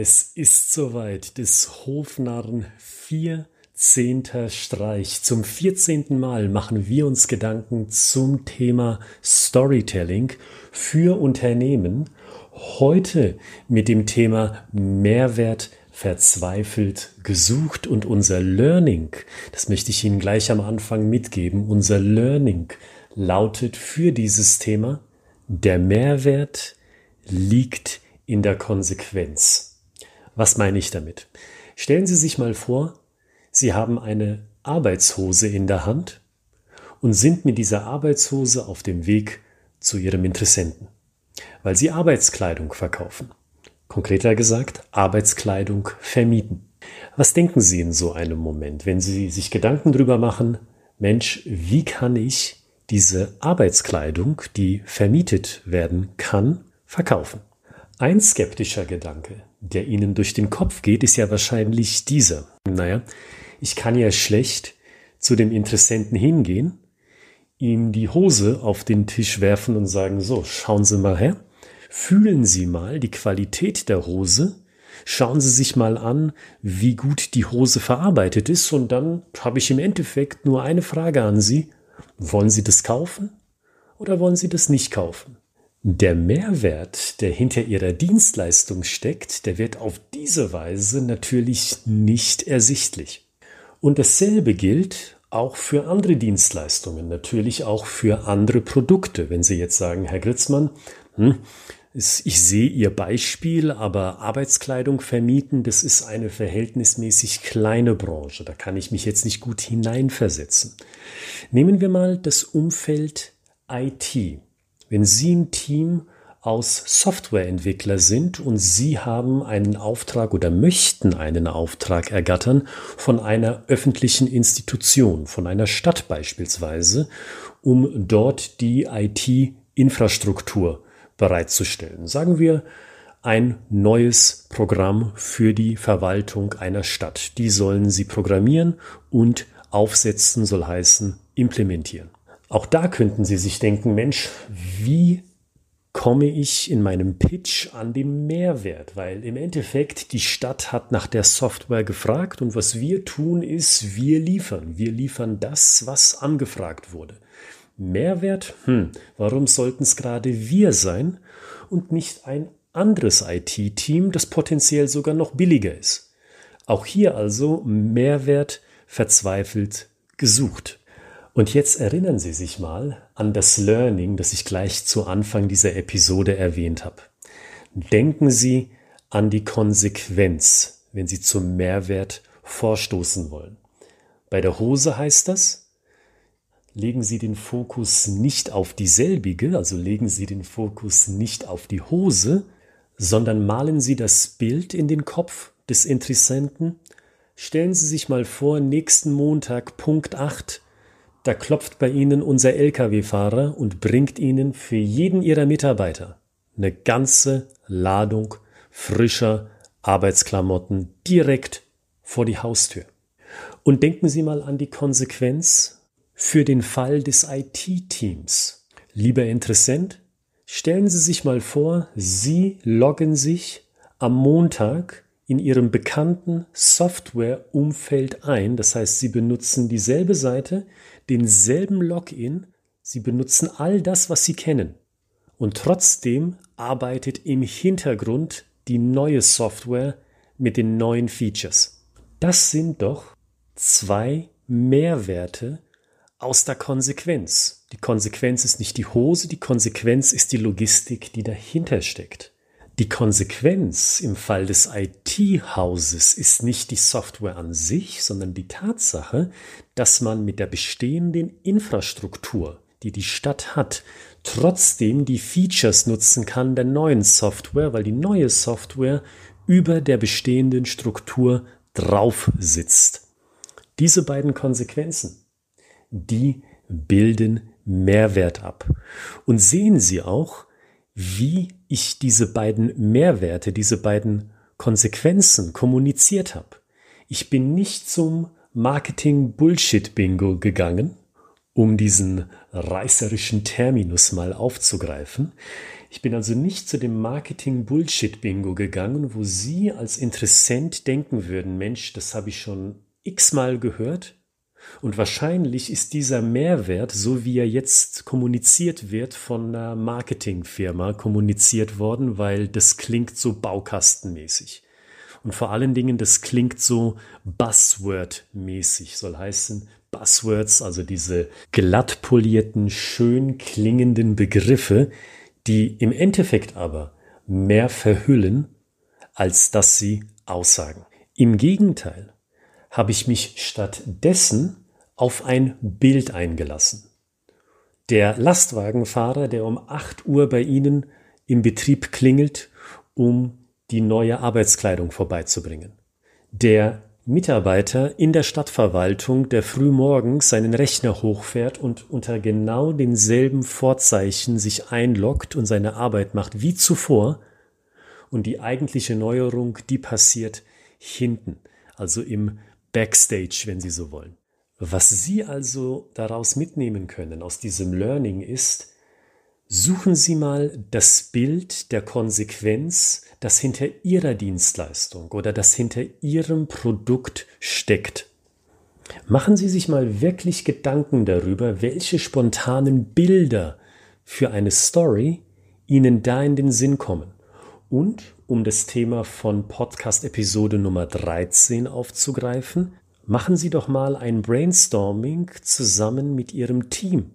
Es ist soweit, des Hofnarren 14. Streich. Zum 14. Mal machen wir uns Gedanken zum Thema Storytelling für Unternehmen. Heute mit dem Thema Mehrwert verzweifelt gesucht und unser Learning, das möchte ich Ihnen gleich am Anfang mitgeben, unser Learning lautet für dieses Thema, der Mehrwert liegt in der Konsequenz. Was meine ich damit? Stellen Sie sich mal vor, Sie haben eine Arbeitshose in der Hand und sind mit dieser Arbeitshose auf dem Weg zu Ihrem Interessenten, weil Sie Arbeitskleidung verkaufen. Konkreter gesagt, Arbeitskleidung vermieten. Was denken Sie in so einem Moment, wenn Sie sich Gedanken darüber machen, Mensch, wie kann ich diese Arbeitskleidung, die vermietet werden kann, verkaufen? Ein skeptischer Gedanke, der Ihnen durch den Kopf geht, ist ja wahrscheinlich dieser. Naja, ich kann ja schlecht zu dem Interessenten hingehen, ihm die Hose auf den Tisch werfen und sagen, so, schauen Sie mal her, fühlen Sie mal die Qualität der Hose, schauen Sie sich mal an, wie gut die Hose verarbeitet ist und dann habe ich im Endeffekt nur eine Frage an Sie. Wollen Sie das kaufen oder wollen Sie das nicht kaufen? Der Mehrwert, der hinter Ihrer Dienstleistung steckt, der wird auf diese Weise natürlich nicht ersichtlich. Und dasselbe gilt auch für andere Dienstleistungen, natürlich auch für andere Produkte. Wenn Sie jetzt sagen, Herr Gritzmann, hm, ich sehe Ihr Beispiel, aber Arbeitskleidung vermieten, das ist eine verhältnismäßig kleine Branche. Da kann ich mich jetzt nicht gut hineinversetzen. Nehmen wir mal das Umfeld IT. Wenn Sie ein Team aus Softwareentwickler sind und Sie haben einen Auftrag oder möchten einen Auftrag ergattern von einer öffentlichen Institution, von einer Stadt beispielsweise, um dort die IT-Infrastruktur bereitzustellen. Sagen wir ein neues Programm für die Verwaltung einer Stadt. Die sollen Sie programmieren und aufsetzen soll heißen implementieren. Auch da könnten Sie sich denken, Mensch, wie komme ich in meinem Pitch an den Mehrwert? Weil im Endeffekt die Stadt hat nach der Software gefragt und was wir tun ist, wir liefern. Wir liefern das, was angefragt wurde. Mehrwert? Hm, warum sollten es gerade wir sein und nicht ein anderes IT-Team, das potenziell sogar noch billiger ist? Auch hier also Mehrwert verzweifelt gesucht. Und jetzt erinnern Sie sich mal an das Learning, das ich gleich zu Anfang dieser Episode erwähnt habe. Denken Sie an die Konsequenz, wenn Sie zum Mehrwert vorstoßen wollen. Bei der Hose heißt das, legen Sie den Fokus nicht auf dieselbige, also legen Sie den Fokus nicht auf die Hose, sondern malen Sie das Bild in den Kopf des Interessenten. Stellen Sie sich mal vor, nächsten Montag, Punkt 8, da klopft bei Ihnen unser Lkw-Fahrer und bringt Ihnen für jeden Ihrer Mitarbeiter eine ganze Ladung frischer Arbeitsklamotten direkt vor die Haustür. Und denken Sie mal an die Konsequenz für den Fall des IT-Teams. Lieber Interessent, stellen Sie sich mal vor, Sie loggen sich am Montag in Ihrem bekannten Software-Umfeld ein. Das heißt, Sie benutzen dieselbe Seite, denselben Login, Sie benutzen all das, was Sie kennen. Und trotzdem arbeitet im Hintergrund die neue Software mit den neuen Features. Das sind doch zwei Mehrwerte aus der Konsequenz. Die Konsequenz ist nicht die Hose, die Konsequenz ist die Logistik, die dahinter steckt. Die Konsequenz im Fall des IT-Hauses ist nicht die Software an sich, sondern die Tatsache, dass man mit der bestehenden Infrastruktur, die die Stadt hat, trotzdem die Features nutzen kann der neuen Software, weil die neue Software über der bestehenden Struktur drauf sitzt. Diese beiden Konsequenzen, die bilden Mehrwert ab. Und sehen Sie auch, wie ich diese beiden Mehrwerte, diese beiden Konsequenzen kommuniziert habe. Ich bin nicht zum Marketing-Bullshit-Bingo gegangen um diesen reißerischen Terminus mal aufzugreifen. Ich bin also nicht zu dem Marketing-Bullshit-Bingo gegangen, wo Sie als Interessent denken würden, Mensch, das habe ich schon x-mal gehört. Und wahrscheinlich ist dieser Mehrwert, so wie er jetzt kommuniziert wird, von einer Marketingfirma kommuniziert worden, weil das klingt so baukastenmäßig. Und vor allen Dingen, das klingt so Buzzword-mäßig, soll heißen, Buzzwords, also diese glatt polierten, schön klingenden Begriffe, die im Endeffekt aber mehr verhüllen, als dass sie aussagen. Im Gegenteil habe ich mich stattdessen auf ein Bild eingelassen. Der Lastwagenfahrer, der um 8 Uhr bei Ihnen im Betrieb klingelt, um die neue Arbeitskleidung vorbeizubringen. Der Mitarbeiter in der Stadtverwaltung, der frühmorgens seinen Rechner hochfährt und unter genau denselben Vorzeichen sich einloggt und seine Arbeit macht wie zuvor. Und die eigentliche Neuerung, die passiert hinten, also im Backstage, wenn Sie so wollen. Was Sie also daraus mitnehmen können aus diesem Learning ist, suchen Sie mal das Bild der Konsequenz das hinter Ihrer Dienstleistung oder das hinter Ihrem Produkt steckt. Machen Sie sich mal wirklich Gedanken darüber, welche spontanen Bilder für eine Story Ihnen da in den Sinn kommen. Und um das Thema von Podcast Episode Nummer 13 aufzugreifen, machen Sie doch mal ein Brainstorming zusammen mit Ihrem Team.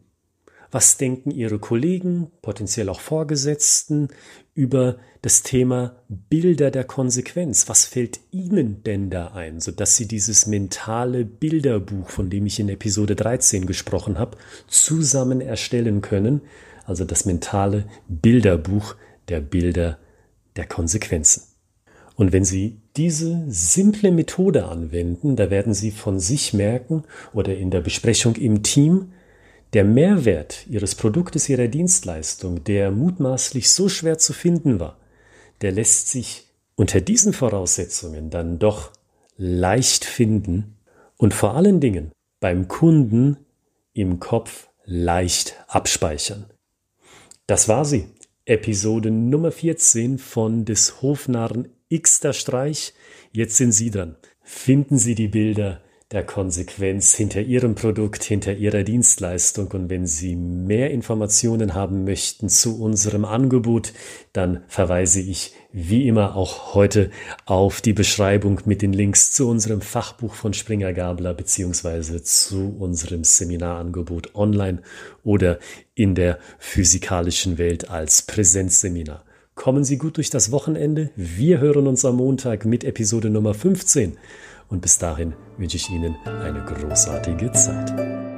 Was denken Ihre Kollegen, potenziell auch Vorgesetzten, über das Thema Bilder der Konsequenz? Was fällt Ihnen denn da ein, sodass Sie dieses mentale Bilderbuch, von dem ich in Episode 13 gesprochen habe, zusammen erstellen können? Also das mentale Bilderbuch der Bilder der Konsequenzen. Und wenn Sie diese simple Methode anwenden, da werden Sie von sich merken oder in der Besprechung im Team, der Mehrwert Ihres Produktes, Ihrer Dienstleistung, der mutmaßlich so schwer zu finden war, der lässt sich unter diesen Voraussetzungen dann doch leicht finden und vor allen Dingen beim Kunden im Kopf leicht abspeichern. Das war sie, Episode Nummer 14 von des Hofnarren Xter Streich. Jetzt sind Sie dran. Finden Sie die Bilder der Konsequenz hinter Ihrem Produkt, hinter Ihrer Dienstleistung. Und wenn Sie mehr Informationen haben möchten zu unserem Angebot, dann verweise ich wie immer auch heute auf die Beschreibung mit den Links zu unserem Fachbuch von Springer Gabler beziehungsweise zu unserem Seminarangebot online oder in der physikalischen Welt als Präsenzseminar. Kommen Sie gut durch das Wochenende. Wir hören uns am Montag mit Episode Nummer 15. Und bis dahin wünsche ich Ihnen eine großartige Zeit.